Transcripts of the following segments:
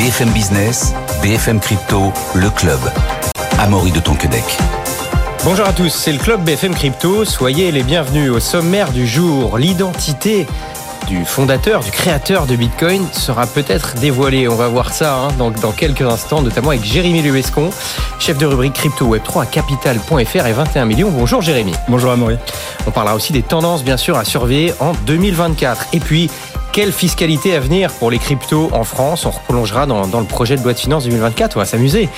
BFM Business, BFM Crypto, le club. Amaury de Tonquedec. Bonjour à tous, c'est le club BFM Crypto. Soyez les bienvenus au sommaire du jour. L'identité du fondateur, du créateur de Bitcoin sera peut-être dévoilée. On va voir ça hein, dans, dans, quelques instants, notamment avec Jérémy Luescon, chef de rubrique Crypto Web3 à capital.fr et 21 millions. Bonjour Jérémy. Bonjour Amaury. On parlera aussi des tendances bien sûr à surveiller en 2024. Et puis quelle fiscalité à venir pour les cryptos en France On replongera dans, dans, le projet de loi de finances 2024. On va s'amuser.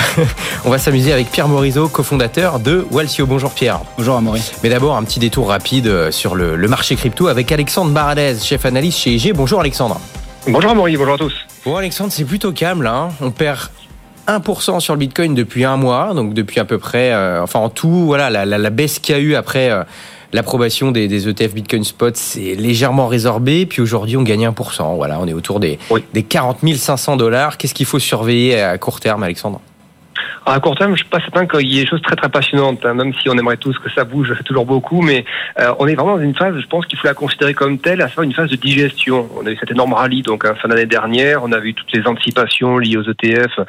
On va s'amuser avec Pierre Morisot, cofondateur de Walsio. Bonjour Pierre. Bonjour Amaury. Mais d'abord, un petit détour rapide sur le, le marché crypto avec Alexandre Baradez, chef analyste chez IG. Bonjour Alexandre. Bonjour Amaury, bonjour à tous. Bon Alexandre, c'est plutôt calme là. Hein. On perd 1% sur le Bitcoin depuis un mois, donc depuis à peu près, euh, enfin en tout, voilà, la, la, la baisse qu'il y a eu après euh, l'approbation des, des, ETF Bitcoin Spot s'est légèrement résorbée, puis aujourd'hui on gagne 1%. Voilà, on est autour des, oui. des 40 500 dollars. Qu'est-ce qu'il faut surveiller à court terme, Alexandre? À court terme, je suis pas certain qu'il y ait des choses très très passionnantes, hein, même si on aimerait tous que ça bouge toujours beaucoup, mais euh, on est vraiment dans une phase, je pense qu'il faut la considérer comme telle, à savoir une phase de digestion. On a eu cet énorme rallye donc en fin d'année dernière, on a vu toutes les anticipations liées aux ETF,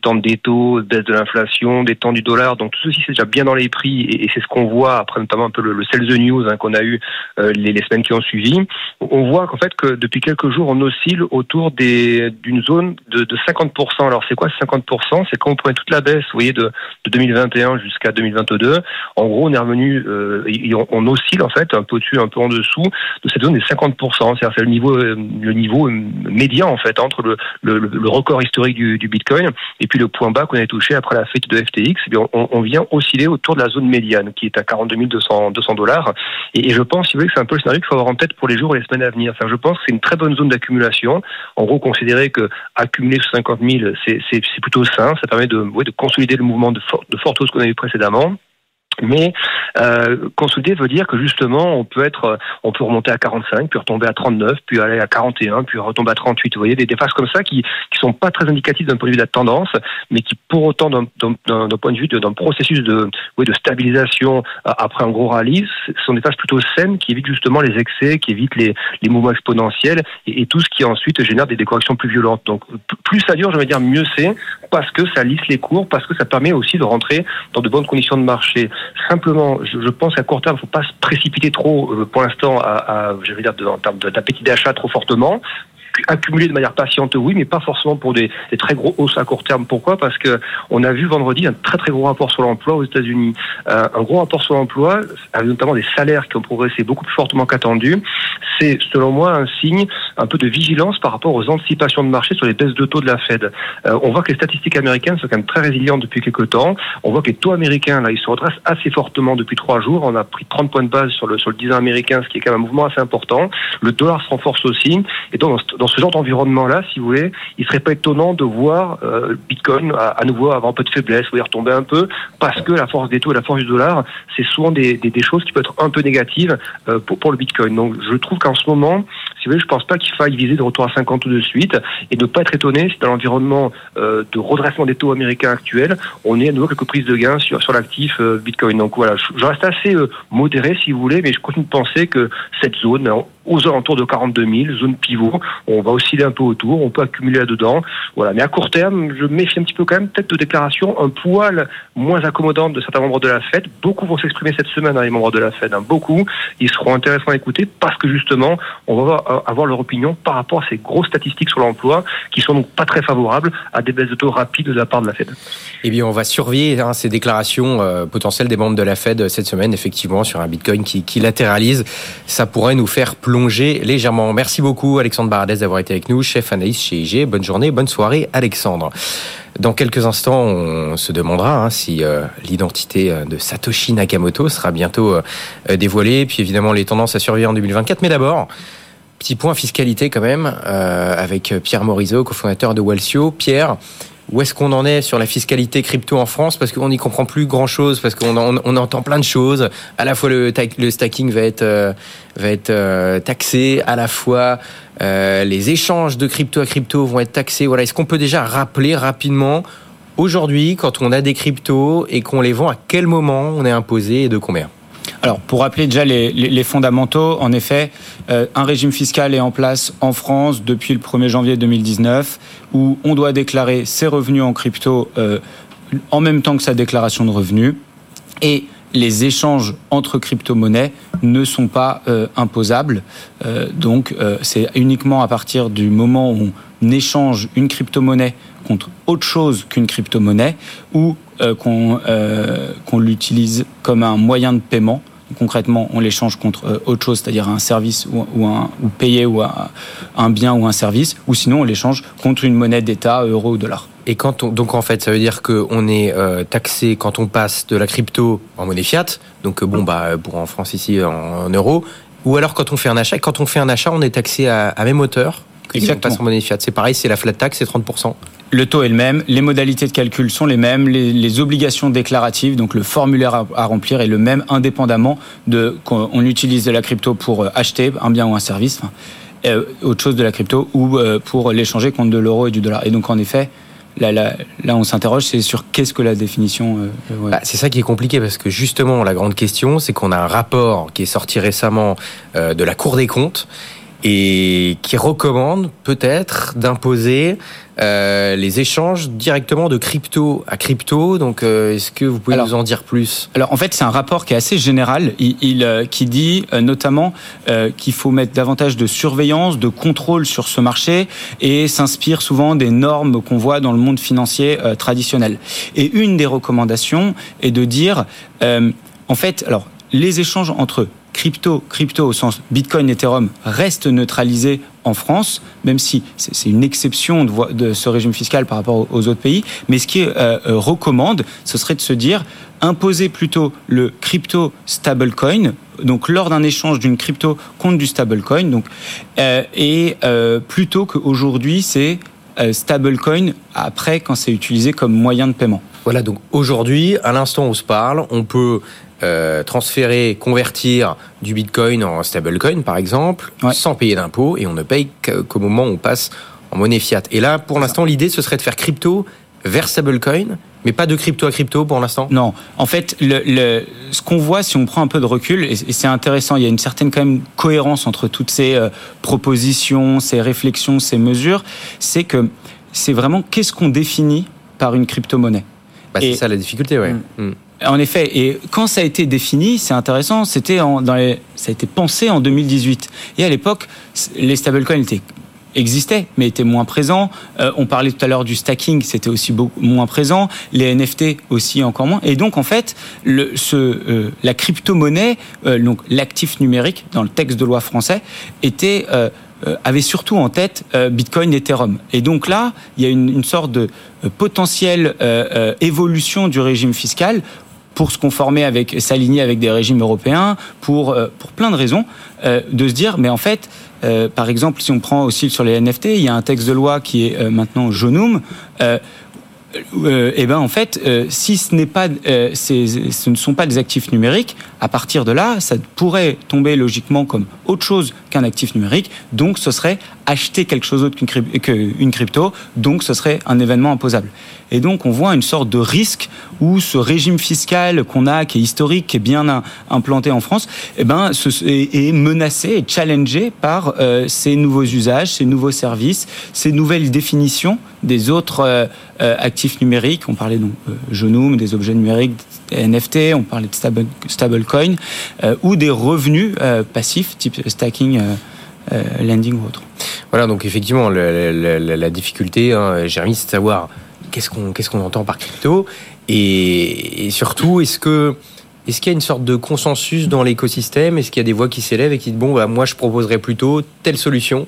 temps des taux, baisse de l'inflation, temps du dollar, donc tout ceci c'est déjà bien dans les prix et, c'est ce qu'on voit après notamment un peu le, le sell the news hein, qu'on a eu euh, les, les, semaines qui ont suivi. On voit qu'en fait que depuis quelques jours on oscille autour d'une zone de, de 50%. Alors c'est quoi 50% C'est quand on toute la baisse vous voyez, de, de 2021 jusqu'à 2022. En gros, on est revenu, euh, on, on, oscille en fait un peu au-dessus, un peu en dessous de cette zone des 50%. C'est-à-dire c'est le niveau, le niveau médian en fait entre le, record historique du, Bitcoin et puis le point bas qu'on a touché après la fête de FTX. Eh bien, on, vient osciller autour de la zone médiane qui est à 42 200, 200 dollars. Et, et, je pense, si vous voulez, que c'est un peu le scénario qu'il faut avoir en tête pour les jours et les semaines à venir. Enfin, je pense que c'est une très bonne zone d'accumulation. En gros, considérer que accumuler sur 50 000, c'est plutôt sain. Ça permet de, ouais, de consolider le mouvement de, for de forte hausse qu'on a eu précédemment. Mais euh, consolider veut dire que justement on peut être, on peut remonter à 45, puis retomber à 39, puis aller à 41, puis retomber à 38. Vous voyez des, des phases comme ça qui qui sont pas très indicatives d'un point de vue de la tendance, mais qui pour autant d'un point de vue d'un processus de oui, de stabilisation après un gros rallye, sont des phases plutôt saines qui évitent justement les excès, qui évitent les, les mouvements exponentiels et, tout ce qui ensuite génère des décorrections plus violentes. Donc plus ça dure, je vais dire mieux c'est parce que ça lisse les cours, parce que ça permet aussi de rentrer dans de bonnes conditions de marché. Simplement, je, pense qu'à court terme, il ne faut pas se précipiter trop, euh, pour l'instant, à, à, dire, en termes d'appétit d'achat trop fortement accumuler de manière patiente, oui, mais pas forcément pour des, des, très gros hausses à court terme. Pourquoi? Parce que on a vu vendredi un très très gros rapport sur l'emploi aux États-Unis, euh, un gros rapport sur l'emploi, avec notamment des salaires qui ont progressé beaucoup plus fortement qu'attendu. C'est selon moi un signe un peu de vigilance par rapport aux anticipations de marché sur les baisses de taux de la Fed. Euh, on voit que les statistiques américaines sont quand même très résilientes depuis quelques temps. On voit que les taux américains là, ils se retracent assez fortement depuis trois jours. On a pris 30 points de base sur le sur le 10 ans américain, ce qui est quand même un mouvement assez important. Le dollar se renforce aussi, et donc ce genre d'environnement-là, si vous voulez, il serait pas étonnant de voir euh, Bitcoin à, nouveau avoir un peu de faiblesse, ou retomber un peu, parce que la force des taux et la force du dollar, c'est souvent des, choses qui peuvent être un peu négatives euh, pour, le Bitcoin. Donc je trouve qu'en ce moment, si vous voulez, je pense pas qu'il faille viser de retour à 50 tout de suite, et ne pas être étonné si dans l'environnement euh, de redressement des taux américains actuels, on est à nouveau quelques prises de gains sur, l'actif euh, Bitcoin. Donc voilà, je, reste assez modéré si vous voulez, mais je continue de penser que cette zone, aux alentours de 42 000, zone pivot. On va osciller un peu autour, on peut accumuler là-dedans. Voilà. Mais à court terme, je méfie un petit peu quand même peut-être de déclarations un poil moins accommodantes de certains membres de la Fed. Beaucoup vont s'exprimer cette semaine, hein, les membres de la Fed. Hein. Beaucoup. Ils seront intéressants à écouter parce que justement, on va avoir leur opinion par rapport à ces grosses statistiques sur l'emploi qui sont donc pas très favorables à des baisses de taux rapides de la part de la Fed. Eh bien, on va surveiller hein, ces déclarations euh, potentielles des membres de la Fed cette semaine, effectivement, sur un Bitcoin qui, qui latéralise. Ça pourrait nous faire plonger légèrement. Merci beaucoup Alexandre Baradez d'avoir été avec nous, chef analyste chez IG. Bonne journée, bonne soirée Alexandre. Dans quelques instants, on se demandera hein, si euh, l'identité de Satoshi Nakamoto sera bientôt euh, dévoilée, puis évidemment les tendances à surveiller en 2024. Mais d'abord, petit point fiscalité quand même, euh, avec Pierre Morisot, cofondateur de Walsio. Pierre, où est-ce qu'on en est sur la fiscalité crypto en France Parce qu'on n'y comprend plus grand-chose, parce qu'on on, entend plein de choses. À la fois, le, le stacking va être, euh, va être euh, taxé, à la fois, euh, les échanges de crypto à crypto vont être taxés. Voilà. Est-ce qu'on peut déjà rappeler rapidement, aujourd'hui, quand on a des cryptos et qu'on les vend, à quel moment on est imposé et de combien? Alors, pour rappeler déjà les, fondamentaux, en effet, euh, un régime fiscal est en place en France depuis le 1er janvier 2019, où on doit déclarer ses revenus en crypto euh, en même temps que sa déclaration de revenus. Et les échanges entre crypto-monnaies ne sont pas euh, imposables. donc, c'est uniquement à partir du moment où on échange une crypto-monnaie contre autre chose qu'une crypto-monnaie ou qu'on l'utilise comme un moyen de paiement. Concrètement, on l'échange contre euh, autre chose, c'est-à-dire un service ou, ou, un, ou payer ou un, bien ou un service, ou sinon on l'échange contre une monnaie d'État, euro ou dollar. Et quand on, donc en fait, ça veut dire qu'on est taxé quand on passe de la crypto en monnaie fiat, donc bon bah pour en France ici en, euros, ou alors quand on fait un achat. Quand on fait un achat, on est taxé à, à même hauteur que si on passe en monnaie fiat. C'est pareil, c'est la flat tax, c'est 30%. Le taux est le même, les modalités de calcul sont les mêmes, les, obligations déclaratives, donc le formulaire à, remplir est le même indépendamment de qu'on utilise de la crypto pour euh, acheter un bien ou un service, euh, autre chose de la crypto, ou euh, pour l'échanger contre de l'euro et du dollar. Et donc en effet, Là, là, là, on s'interroge, c'est sur qu'est-ce que la définition. Bah, c'est ça qui est compliqué parce que justement, la grande question, c'est qu'on a un rapport qui est sorti récemment de la Cour des comptes et qui recommande peut-être d'imposer euh, les échanges directement de crypto à crypto. Donc, euh, est-ce que vous pouvez nous en dire plus? Alors, en fait, c'est un rapport qui est assez général, il, euh, qui dit notamment qu'il faut mettre davantage de surveillance, de contrôle sur ce marché, et s'inspire souvent des normes qu'on voit dans le monde financier traditionnel. Et une des recommandations est de dire, en fait, alors les échanges entre crypto, crypto au sens Bitcoin, Ethereum restent neutralisés en France, même si c'est une exception de, ce régime fiscal par rapport aux autres pays. Mais ce qui euh, euh, recommande, ce serait de se dire imposer plutôt le crypto stablecoin, donc lors d'un échange d'une crypto contre du stablecoin, donc euh, et plutôt qu'aujourd'hui c'est stablecoin après quand c'est utilisé comme moyen de paiement. Voilà, donc aujourd'hui, à l'instant où on se parle, on peut euh, transférer, convertir du Bitcoin en stablecoin, par exemple, sans payer d'impôts, et on ne paye qu'au moment où on passe en monnaie fiat. Et là, pour l'instant, l'idée, ce serait de faire crypto vers stablecoin, mais pas de crypto à crypto pour l'instant Non. En fait, le, ce qu'on voit, si on prend un peu de recul, et, c'est intéressant, il y a une certaine quand même cohérence entre toutes ces euh, propositions, ces réflexions, ces mesures, c'est que c'est vraiment qu'est-ce qu'on définit par une crypto-monnaie bah, C'est ça la difficulté, ouais. Mm. Mm. En effet, et quand ça a été défini, c'est intéressant, c'était dans ça a été pensé en 2018. Et à l'époque, les stablecoins existaient, mais étaient moins présents. Euh, on parlait tout à l'heure du stacking, c'était aussi beaucoup moins présent. Les NFT aussi encore moins. Et donc en fait, euh, la crypto-monnaie, euh, donc l'actif numérique dans le texte de loi français, avait surtout en tête Bitcoin et Ethereum. Et donc là, il y a une, une sorte de potentielle évolution du régime fiscal pour se conformer avec, s'aligner avec des régimes européens, pour, euh, pour plein de raisons, euh, de se dire, mais en fait, euh, par exemple, si on prend aussi sur les NFT, il y a un texte de loi qui est maintenant Jonum. Euh, eh ben en fait, si ce n'est pas, ce ne sont pas des actifs numériques, à partir de là, ça pourrait tomber logiquement comme autre chose qu'un actif numérique. Donc, ce serait acheter quelque chose d'autre qu'une crypto. Donc, ce serait un événement imposable. Et donc, on voit une sorte de risque où ce régime fiscal qu'on a, qui est historique, qui est bien implanté en France, eh ben, est menacé et challengé par ces nouveaux usages, ces nouveaux services, ces nouvelles définitions des autres euh, actifs numériques. On parlait donc euh, des objets numériques, des NFT, on parlait de stable, stablecoin, euh, ou des revenus euh, passifs, type stacking, lending ou autre. Voilà, donc effectivement, la, difficulté, hein, Jérémy, c'est de savoir qu'est-ce qu'on qu'est-ce qu'on entend par crypto et surtout, est-ce que est-ce qu'il y a une sorte de consensus dans l'écosystème? Est-ce qu'il y a des voix qui s'élèvent et qui disent bon, bah, moi je proposerais plutôt telle solution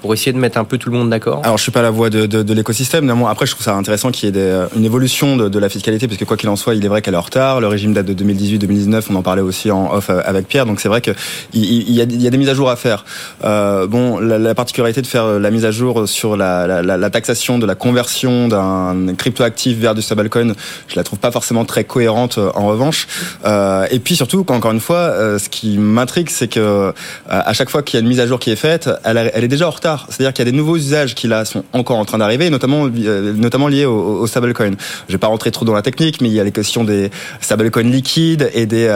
pour essayer de mettre un peu tout le monde d'accord? Alors je suis pas la voix de, de, de l'écosystème, néanmoins après je trouve ça intéressant qu'il y ait des, une évolution de, la fiscalité, parce que quoi qu'il en soit, il est vrai qu'elle est en retard. Le régime date de 2018-2019, on en parlait aussi en off euh, avec Pierre, donc c'est vrai qu'il il y, a, des mises à jour à faire. Euh, bon, la, la, particularité de faire la mise à jour sur la, taxation de la conversion d'un cryptoactif vers du stablecoin, je la trouve pas forcément très cohérente en revanche. Euh, et puis surtout, encore une fois, ce qui m'intrigue, c'est que à chaque fois qu'il y a une mise à jour qui est faite, elle, elle est déjà en retard. C'est-à-dire qu'il y a des nouveaux usages qui là sont encore en train d'arriver, notamment notamment liés au, au stablecoin. Je vais pas rentrer trop dans la technique, mais il y a les questions des stablecoins liquides et des,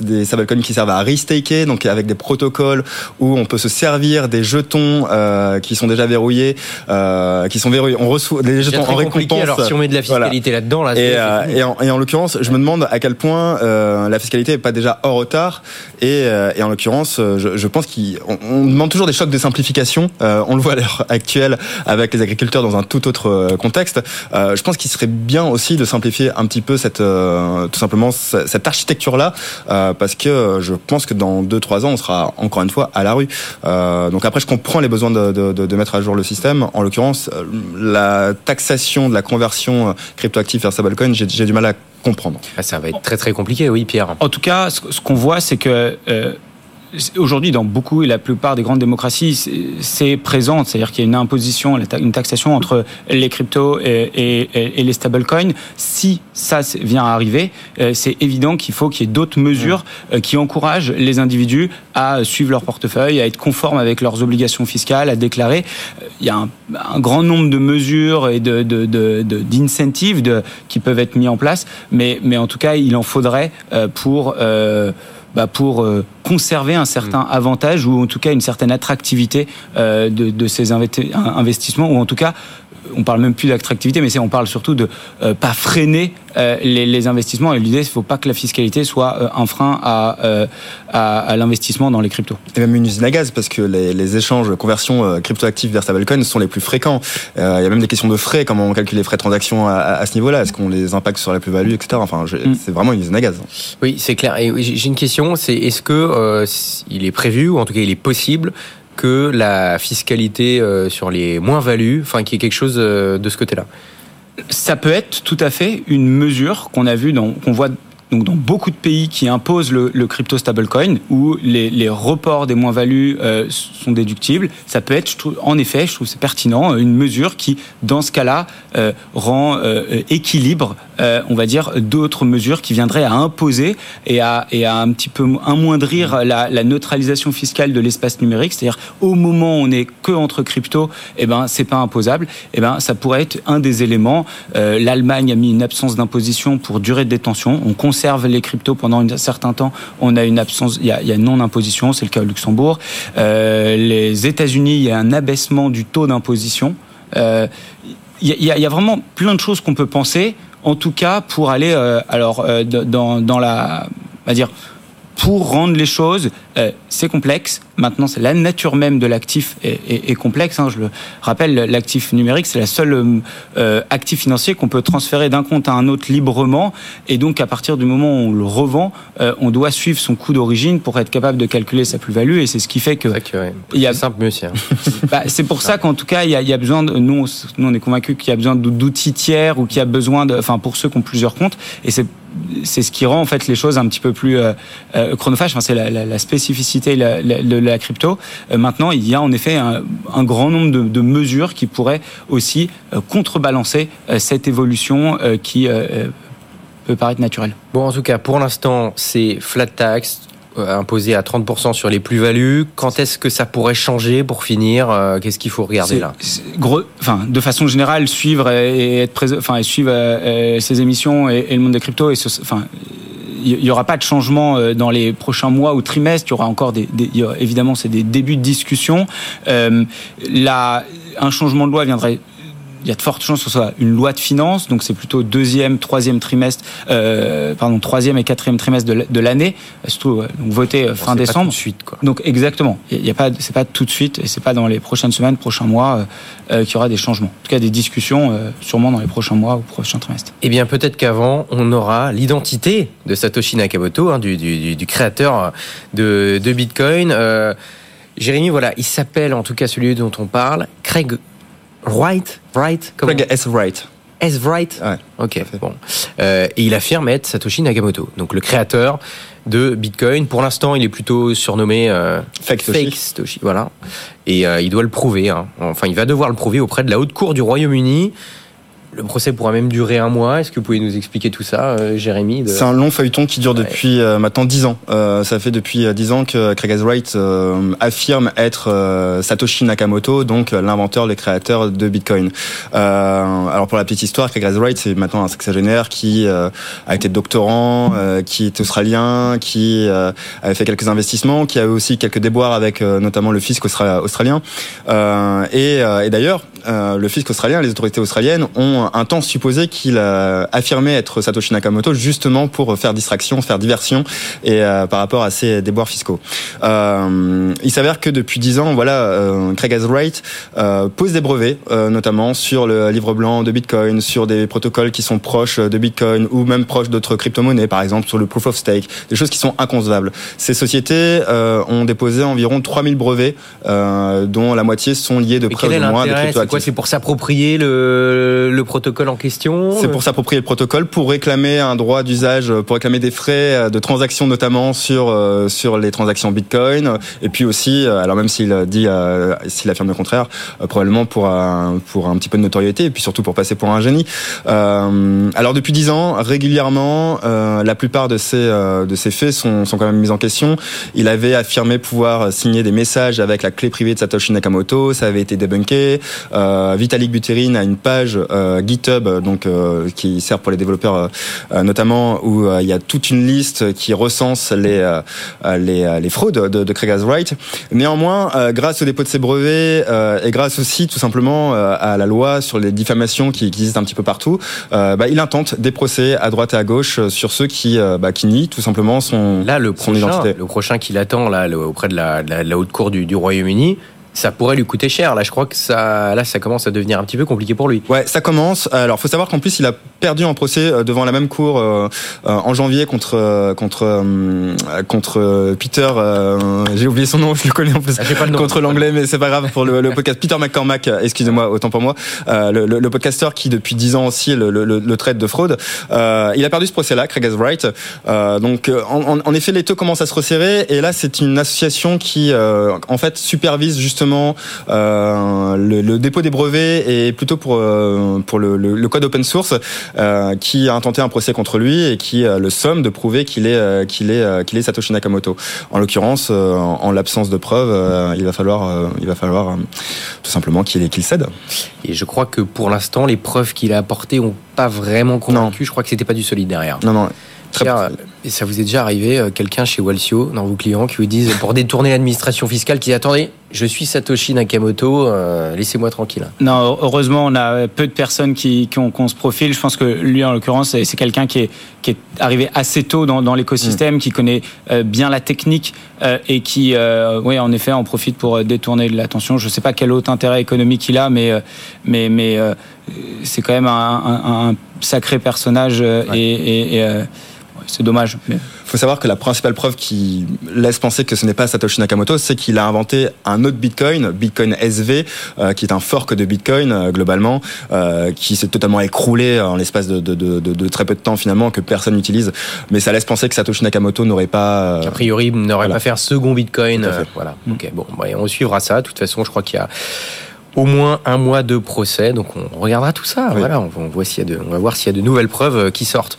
des stablecoins qui servent à restaker, donc avec des protocoles où on peut se servir des jetons qui sont déjà verrouillés, qui sont verrouillés. On reçoit des jetons en récompense. Alors si on met de la fiscalité là-dedans, là, et, euh, et, en, et, en, l'occurrence, je me demande à quel point euh, la fiscalité n'est pas déjà hors retard. Et, euh, et en l'occurrence, je, je, pense qu'on on demande toujours des chocs de simplification. on le voit à l'heure actuelle avec les agriculteurs dans un tout autre contexte. je pense qu'il serait bien aussi de simplifier un petit peu cette, tout simplement cette architecture-là, parce que je pense que dans 2-3 ans, on sera encore une fois à la rue. donc après, je comprends les besoins de, de, de, mettre à jour le système. En l'occurrence, la taxation de la conversion cryptoactive vers stablecoin, j'ai du mal à comprendre. Ah, ça va être très très compliqué, oui, Pierre. En tout cas, ce qu'on voit, c'est que euh, aujourd'hui, dans beaucoup et la plupart des grandes démocraties, c'est présent. C'est-à-dire qu'il y a une imposition, une taxation entre les cryptos et, les stablecoins. Si ça vient à arriver, euh, c'est évident qu'il faut qu'il y ait d'autres mesures euh, qui encouragent les individus à suivre leur portefeuille, à être conformes avec leurs obligations fiscales, à déclarer. Euh, il y a un, grand nombre de mesures et d'incentives de, qui peuvent être mis en place, mais, mais en tout cas, il en faudrait pour bah, pour euh, conserver un certain mm. avantage ou en tout cas une certaine attractivité euh, de, de ces investissements ou en tout cas on parle même plus d'attractivité, mais on parle surtout de euh, pas freiner euh, les, investissements. Et l'idée, il ne faut pas que la fiscalité soit euh, un frein à, à, l'investissement dans les cryptos. Et même une usine à gaz, parce que les, les échanges, conversions cryptoactives vers stablecoin sont les plus fréquents. Il y a même des questions de frais, comment on calcule les frais de transaction à, ce niveau-là Est-ce qu'on les impacte sur la plus-value, etc. Enfin, mm. c'est vraiment une usine à gaz. Oui, c'est clair. Et j'ai une question, c'est est-ce que il est prévu, ou en tout cas il est possible, que la fiscalité euh, sur les moins-values, enfin qu'il y ait quelque chose euh, de ce côté-là. Ça peut être tout à fait une mesure qu'on a vu, qu'on voit donc dans beaucoup de pays qui imposent le, crypto stablecoin, où les, reports des moins-values euh, sont déductibles, ça peut être, en effet, je trouve c'est pertinent, une mesure qui, dans ce cas-là, euh, rend euh, équilibre, euh, on va dire, d'autres mesures qui viendraient à imposer et à, un petit peu amoindrir la, la neutralisation fiscale de l'espace numérique, c'est-à-dire au moment où on n'est que entre crypto, eh ben c'est pas imposable, eh ben ça pourrait être un des éléments. L'Allemagne a mis une absence d'imposition pour durée de détention. On conserve les cryptos pendant un certain temps, on a une absence, il y a, il y a non-imposition, c'est le cas au Luxembourg. Euh, les États-Unis, il y a un abaissement du taux d'imposition. Euh, il, y a, vraiment plein de choses qu'on peut penser, en tout cas pour aller euh, alors dans, dans la, va dire, pour rendre les choses, c'est complexe. Maintenant, c'est la nature même de l'actif est, complexe. Hein. Je le rappelle, l'actif numérique, c'est la seule euh, euh, actif financier qu'on peut transférer d'un compte à un autre librement. Et donc, à partir du moment où on le revend, on doit suivre son coût d'origine pour être capable de calculer sa plus-value. Et c'est ce qui fait que... Il y a... simple mieux. Hein. Bah, c'est pour ça qu'en tout cas, il y, a, il y a besoin de... Nous, nous on est convaincus qu'il y a besoin d'outils tiers ou qu'il y a besoin de... Enfin, pour ceux qui ont plusieurs comptes. Et c'est c'est ce qui rend en fait les choses un petit peu plus euh, euh chronophages. Enfin, c'est la, la, la, spécificité de la, crypto. Euh, maintenant, il y a en effet un, un grand nombre de, de, mesures qui pourraient aussi euh, contrebalancer cette évolution qui peut paraître naturelle. Bon, en tout cas, pour l'instant, c'est flat tax, euh, imposé à 30% sur les plus-values. Quand est-ce que ça pourrait changer pour finir euh, Qu'est-ce qu'il faut regarder là? Gros, enfin, De façon générale, suivre et être présent, enfin, suivre euh, ces émissions et, le monde des cryptos, et enfin, il n'y aura pas de changement dans les prochains mois ou trimestres. Il y aura encore des, évidemment, c'est des débuts de discussion. Euh, un changement de loi viendrait il y a de fortes chances que ce soit une loi de finances, donc c'est plutôt deuxième, troisième trimestre, euh, pardon, troisième et quatrième trimestre de l'année, surtout euh, donc voté euh, fin décembre. Pas tout de suite, quoi. Donc exactement, il y a pas, c'est pas tout de suite et c'est pas dans les prochaines semaines, prochains mois euh, qu'il y aura des changements. En tout cas, des discussions, euh, sûrement dans les prochains mois ou prochains trimestres. Eh bien, peut-être qu'avant, on aura l'identité de Satoshi Nakamoto, hein, du, du, du, créateur de, de Bitcoin. Jérémy, voilà, il s'appelle, en tout cas celui dont on parle, Craig Wright, Wright, Craig S. Wright. S. Wright? Ouais, Ok, bon. Euh, et il affirme être Satoshi Nakamoto, donc le créateur de Bitcoin. Pour l'instant, il est plutôt surnommé euh, Fake, Satoshi. Voilà. Et euh, il doit le prouver. Hein. Enfin, il va devoir le prouver auprès de la haute cour du Royaume-Uni. Le procès pourra même durer un mois. Est-ce que vous pouvez nous expliquer tout ça, euh, Jérémy C'est un long feuilleton qui dure depuis euh, maintenant 10 ans. Euh, ça fait depuis 10 ans que Craig Wright affirme être Satoshi Nakamoto, donc l'inventeur, le créateur de Bitcoin. alors pour la petite histoire, Craig Wright, c'est maintenant un sexagénaire qui a été doctorant, qui est australien, qui avait fait quelques investissements, qui a eu aussi quelques déboires avec notamment le fisc australien. et, et d'ailleurs, le fisc australien, les autorités australiennes ont un temps supposé qu'il a affirmé être Satoshi Nakamoto justement pour faire distraction, faire diversion et euh, par rapport à ses déboires fiscaux. Euh, il s'avère que depuis dix ans, voilà, euh, Craig Wright euh, pose des brevets, euh, notamment sur le livre blanc de Bitcoin, sur des protocoles qui sont proches de Bitcoin ou même proches d'autres crypto-monnaies, par exemple sur le proof of stake, des choses qui sont inconcevables. Ces sociétés ont déposé environ 3000 brevets, dont la moitié sont liés de près ou de moins de C'est quoi C'est pour s'approprier le, le protocole en question C'est pour s'approprier le protocole, pour réclamer un droit d'usage, pour réclamer des frais euh, de transaction notamment sur euh, sur les transactions Bitcoin, et puis aussi, euh, alors même s'il dit, s'il affirme le contraire, probablement pour un, pour un petit peu de notoriété, et puis surtout pour passer pour un génie. alors depuis dix ans, régulièrement, la plupart de ces de ces faits sont sont quand même mis en question. Il avait affirmé pouvoir signer des messages avec la clé privée de Satoshi Nakamoto, ça avait été débunké. Vitalik Buterin a une page GitHub, donc euh, qui sert pour les développeurs euh, notamment, où il y a toute une liste qui recense les les, les fraudes de, de Craig Wright. Néanmoins, grâce au dépôt de ses brevets et grâce aussi tout simplement à la loi sur les diffamations qui, existent un petit peu partout, bah, il intente des procès à droite et à gauche sur ceux qui bah, qui nient tout simplement son là le son prochain, identité. Le prochain qui l'attend là auprès de la, de la, haute cour du, du Royaume-Uni, ça pourrait lui coûter cher. Là, je crois que ça, là, ça commence à devenir un petit peu compliqué pour lui. Ouais, ça commence. Alors, faut savoir qu'en plus, il a perdu en procès euh, devant la même cour euh, euh, en janvier contre contre contre Peter. J'ai oublié son nom, je le connais en plus. Ah, pas le nom. Contre l'anglais, mais c'est pas grave pour le, le podcast. Peter McCormack, excusez-moi, autant pour moi. Le, le, le, podcasteur qui depuis dix ans aussi le, le, traite de fraude. il a perdu ce procès-là, Craig Wright. donc, en, en, effet, les taux commencent à se resserrer. Et là, c'est une association qui, en fait, supervise justement euh, le, dépôt des brevets et plutôt pour euh, pour le, le, code open source euh, qui a intenté un procès contre lui et qui le somme de prouver qu'il est qu'il est qu'il est Satoshi Nakamoto. En l'occurrence, en, l'absence de preuves, il va falloir il va falloir tout simplement qu'il qu'il cède. Et je crois que pour l'instant, les preuves qu'il a apportées ont pas vraiment convaincu. Je crois que c'était pas du solide derrière. Non non. Pierre, et ça vous est déjà arrivé, euh, quelqu'un chez Walsio, dans vos clients, qui vous disent, pour détourner l'administration fiscale, qui dit, attendez, je suis Satoshi Nakamoto, euh, laissez-moi tranquille. Non, heureusement, on a peu de personnes qui, qui, ont, qui ont ce profil. Je pense que lui, en l'occurrence, c'est quelqu'un qui est, qui est arrivé assez tôt dans, dans l'écosystème, mm. qui connaît euh, bien la technique et qui, oui, en effet, en profite pour détourner l'attention. Je ne sais pas quel autre intérêt économique il a, mais, mais, mais c'est quand même un, un, un, sacré personnage ouais. et, et c'est dommage. Il faut savoir que la principale preuve qui laisse penser que ce n'est pas Satoshi Nakamoto, c'est qu'il a inventé un autre Bitcoin, Bitcoin SV, euh, qui est un fork de Bitcoin euh, globalement, euh, qui s'est totalement écroulé en l'espace de, de, de, de, très peu de temps finalement, que personne n'utilise. Mais ça laisse penser que Satoshi Nakamoto n'aurait pas... a priori, n'aurait voilà. pas fait un second Bitcoin. voilà. Mm. Ok, bon, bah, on suivra ça. De toute façon, je crois qu'il y a au moins un mois de procès. Donc on regardera tout ça. Oui. Voilà, on, on, voit s'il y a de, on va voir s'il y a de nouvelles preuves qui sortent.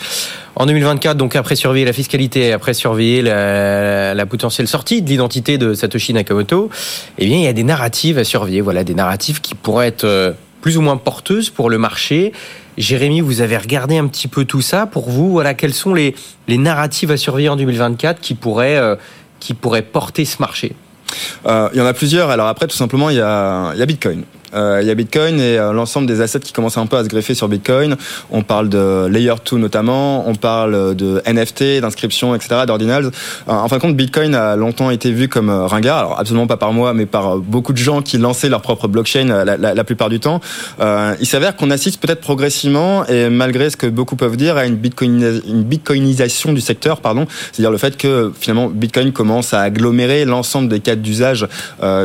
En 2024, donc après surveiller la fiscalité, après surveiller la, la potentielle sortie de l'identité de Satoshi Nakamoto, eh bien il y a des narratives à surveiller. Voilà, des narratives qui pourraient être plus ou moins porteuses pour le marché. Jérémy, vous avez regardé un petit peu tout ça. Pour vous, voilà, quelles sont les, les narratives à surveiller en 2024 qui pourraient, euh, qui pourraient porter ce marché? euh, il y en a plusieurs. Alors après, tout simplement, il y a, il y a Bitcoin. Euh, il y a Bitcoin et euh, l'ensemble des assets qui commencent un peu à se greffer sur Bitcoin. On parle de Layer 2 notamment, on parle de NFT, d'inscription, etc., d'ordinals. Euh, en fin de compte, Bitcoin a longtemps été vu comme euh, ringard, alors absolument pas par moi, mais par beaucoup de gens qui lançaient leur propre blockchain la, plupart du temps. il s'avère qu'on assiste peut-être progressivement, et malgré ce que beaucoup peuvent dire, à une bitcoinisation du secteur, pardon, c'est-à-dire le fait que finalement Bitcoin commence à agglomérer l'ensemble des cas d'usage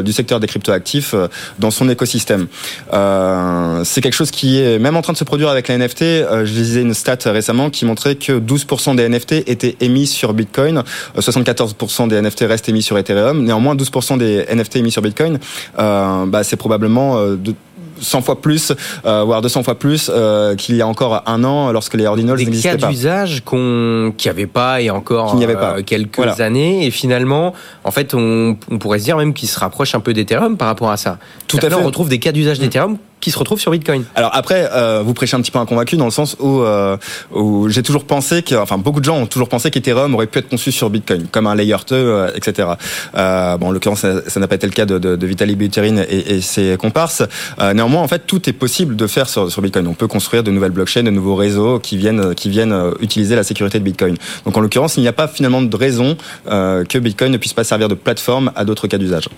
du secteur des cryptoactifs dans son écosystème. Euh, c'est quelque chose qui est même en train de se produire avec la NFT. Euh, je lisais une stat récemment qui montrait que 12% des NFT étaient émis sur Bitcoin, 74% euh, des NFT restent émis sur Ethereum. Néanmoins, 12% des NFT émis sur Bitcoin, bah, c'est probablement 100 fois plus, voire 200 fois plus qu'il y a encore un an lorsque les ordinals n'existaient pas. Des cas d'usage qu'on qui avait pas et encore n'y avait pas. quelques années et finalement, en fait, on, on pourrait se dire même qu'il se rapproche un peu d'Ethereum par rapport à ça. Tout à fait. On retrouve des cas d'usage mm. d'Ethereum qui se retrouvent sur Bitcoin. Alors après, euh, vous prêchez un petit peu un convaincu dans le sens où, euh, où j'ai toujours pensé que, enfin beaucoup de gens ont toujours pensé qu'Ethereum aurait pu être conçu sur Bitcoin, comme un layer 2, euh, etc. Euh, bon, en l'occurrence, ça n'a pas été le cas de, de, de Vitaly Buterin et, et, ses comparses. Euh, néanmoins, en fait, tout est possible de faire sur, sur, Bitcoin. On peut construire de nouvelles blockchains, de nouveaux réseaux qui viennent, qui viennent euh, utiliser la sécurité de Bitcoin. Donc en l'occurrence, il n'y a pas finalement de raison que Bitcoin ne puisse pas servir de plateforme à d'autres cas d'usage.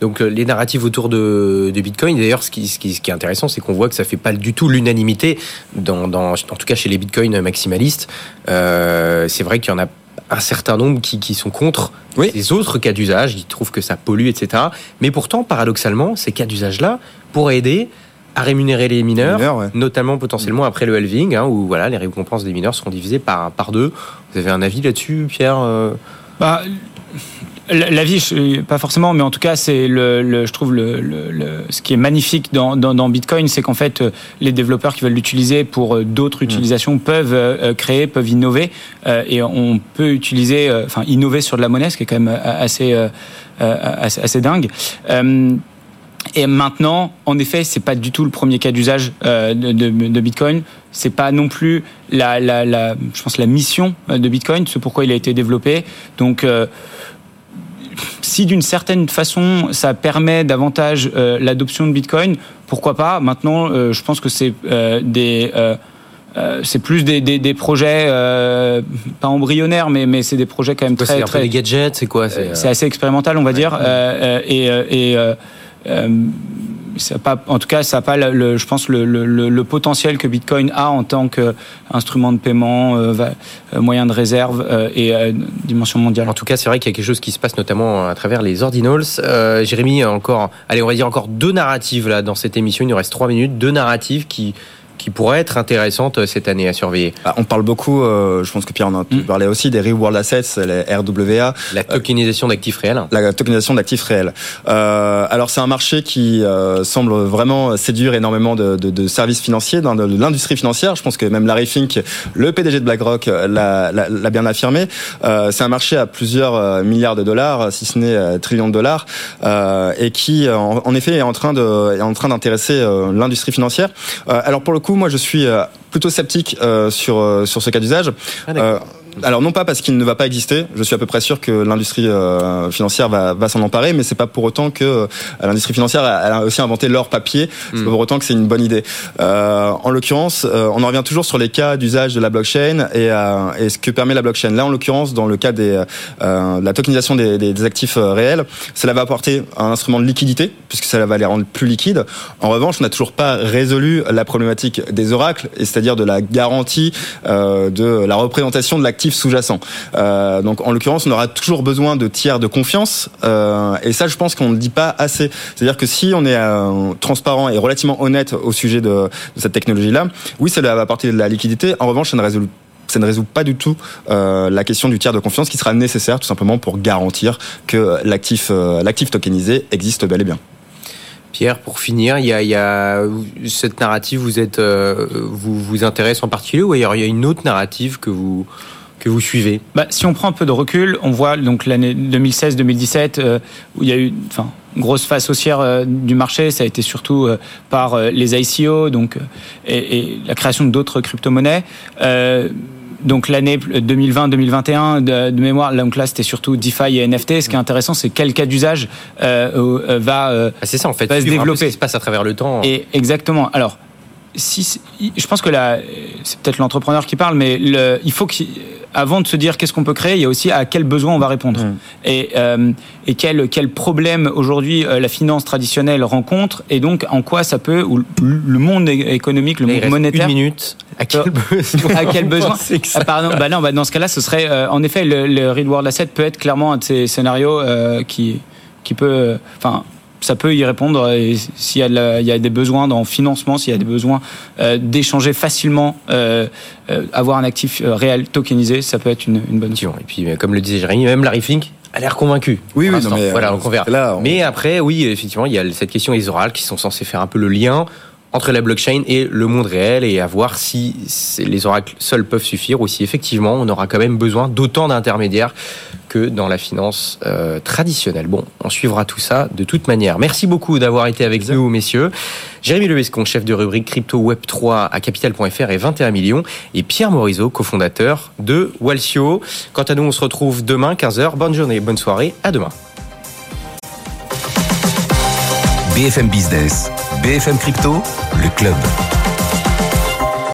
Donc euh, les narratives autour de, de Bitcoin, d'ailleurs, ce qui, ce, qui, ce qui, est intéressant, c'est qu'on voit que ça fait pas du tout l'unanimité, dans, dans, en tout cas chez les Bitcoins maximalistes. Euh, c'est vrai qu'il y en a un certain nombre qui, qui sont contre oui. les autres cas d'usage, ils trouvent que ça pollue, etc. Mais pourtant, paradoxalement, ces cas d'usage-là pourraient aider à rémunérer les mineurs, les mineurs ouais. notamment potentiellement après le halving, hein, où voilà, les récompenses des mineurs seront divisées par, par deux. Vous avez un avis là-dessus, Pierre euh? Bah, L'avis, pas forcément, mais en tout cas, c'est le, le, je trouve le, le, ce qui est magnifique dans, dans, dans Bitcoin, c'est qu'en fait, euh, les développeurs qui veulent l'utiliser pour euh, d'autres mmh. utilisations peuvent euh, créer, peuvent innover, et on peut utiliser, enfin, innover sur de la monnaie, ce qui est quand même assez, assez, assez dingue. Et maintenant, en effet, c'est pas du tout le premier cas d'usage de, de, de, Bitcoin. C'est pas non plus la, la, la, je pense, la mission de Bitcoin, ce pourquoi il a été développé. Donc si d'une certaine façon ça permet davantage euh, l'adoption de Bitcoin, pourquoi pas? Maintenant, euh, je pense que c'est euh, des c'est plus des, des, des projets pas embryonnaires, mais, mais c'est des projets quand même très, très des gadgets, c'est quoi C'est assez expérimental, on va ouais. dire, et, et en tout cas, ça n'a pas, le, je pense, le, le, potentiel que Bitcoin a en tant qu'instrument de paiement, euh, euh, moyen de réserve euh, et dimension mondiale. En tout cas, c'est vrai qu'il y a quelque chose qui se passe notamment à travers les ordinals. Jérémy, encore, allez, on va dire encore deux narratives là dans cette émission. Il nous reste trois minutes, deux narratives qui qui pourrait être intéressante euh, cette année à surveiller bah, On parle beaucoup, euh, je pense que Pierre en a mm. parlé aussi, des Real Assets, les RWA. La tokenisation d'actifs réels. La tokenisation d'actifs réels. Euh, alors c'est un marché qui euh, semble vraiment séduire énormément de, de, de services financiers, dans de, l'industrie financière. Je pense que même Larry Fink, le PDG de BlackRock, l'a bien affirmé. Euh, c'est un marché à plusieurs euh, milliards de dollars, si ce n'est trillions de dollars, et qui en, en, effet est en train de est en train d'intéresser l'industrie financière. alors pour le coup moi, je suis euh, plutôt sceptique euh, sur euh, sur ce cas d'usage. Ah, alors non pas parce qu'il ne va pas exister, je suis à peu près sûr que l'industrie euh, financière va, va s'en emparer, mais c'est pas pour autant que euh, l'industrie financière elle a aussi inventé l'or papier, c'est mm. pas pour autant que c'est une bonne idée. Euh, en l'occurrence, euh, on en revient toujours sur les cas d'usage de la blockchain et, euh, et, ce que permet la blockchain. Là, en l'occurrence, dans le cas des, de la tokenisation des, des, des, actifs réels, cela va apporter un instrument de liquidité puisque ça va les rendre plus liquides. En revanche, on n'a toujours pas résolu la problématique des oracles, c'est-à-dire de la garantie de la représentation de l'actif sous-jacent. Euh, donc en l'occurrence, on aura toujours besoin de tiers de confiance. Euh, et ça, je pense qu'on ne dit pas assez. C'est-à-dire que si on est euh, transparent et relativement honnête au sujet de, cette technologie-là, oui, ça va apporter de la liquidité. En revanche, ça ne résout pas du tout la question du tiers de confiance qui sera nécessaire tout simplement pour garantir que l'actif tokenisé existe bel et bien. Pierre, pour finir, il y a, cette narrative, vous êtes, vous vous intéresse en particulier, ou il y a une autre narrative que vous que vous suivez? Bah, Si on prend un peu de recul, on voit donc l'année 2016-2017 euh, où il y a eu, enfin, grosse phase haussière euh, du marché, ça a été surtout euh, par euh, les ICO, donc et, et la création d'autres crypto-monnaies. Euh, donc l'année 2020-2021 de, de, mémoire, donc là c'était surtout DeFi et NFT. Ce qui est intéressant, c'est quel cas d'usage euh, va, euh, ah, c'est ça en fait, va se développer. Ce qui se passe à travers le temps. Et exactement. Alors, si, je pense que là, c'est peut-être l'entrepreneur qui parle, mais le, il faut qu'il avant de se dire qu'est-ce qu'on peut créer, il y a aussi à quel besoin on va répondre. Mmh. Et, euh, et quel, quel problème aujourd'hui euh, la finance traditionnelle rencontre, et donc en quoi ça peut, ou le monde économique, le monde monétaire. Une minute. À quel besoin À quel besoin ah, Pardon, bah non, bah dans ce cas-là, ce serait, euh, en effet, le, le Real World Asset peut être clairement un de ces scénarios euh, qui, qui peut, enfin, ça peut y répondre. Et s'il y, a il y a des besoins dans financement, s'il y a des besoins euh, d'échanger facilement, euh, euh, avoir un actif euh, réel tokenisé, ça peut être une, une bonne option. Et puis, comme le disait Jérémy, même Larry Fink a l'air convaincu. Oui, oui, non, l'instant. mais, voilà, euh, donc on verra. là, on- Mais après, oui, effectivement, il y a cette question des oracles qui sont censés faire un peu le lien entre la blockchain et le monde réel et à voir si les oracles seuls peuvent suffire ou si effectivement on aura quand même besoin d'autant d'intermédiaires que dans la finance euh, traditionnelle. Bon, on suivra tout ça de toute manière. Merci beaucoup d'avoir été avec nous, messieurs. Jérémy Levescon, chef de rubrique crypto web 3 à capital.fr et 21 millions, et Pierre Morisot, cofondateur de Walsio. Quant à nous, on se retrouve demain 15h. Bonne journée, bonne soirée, à demain. BFM Business, BFM Crypto, le club.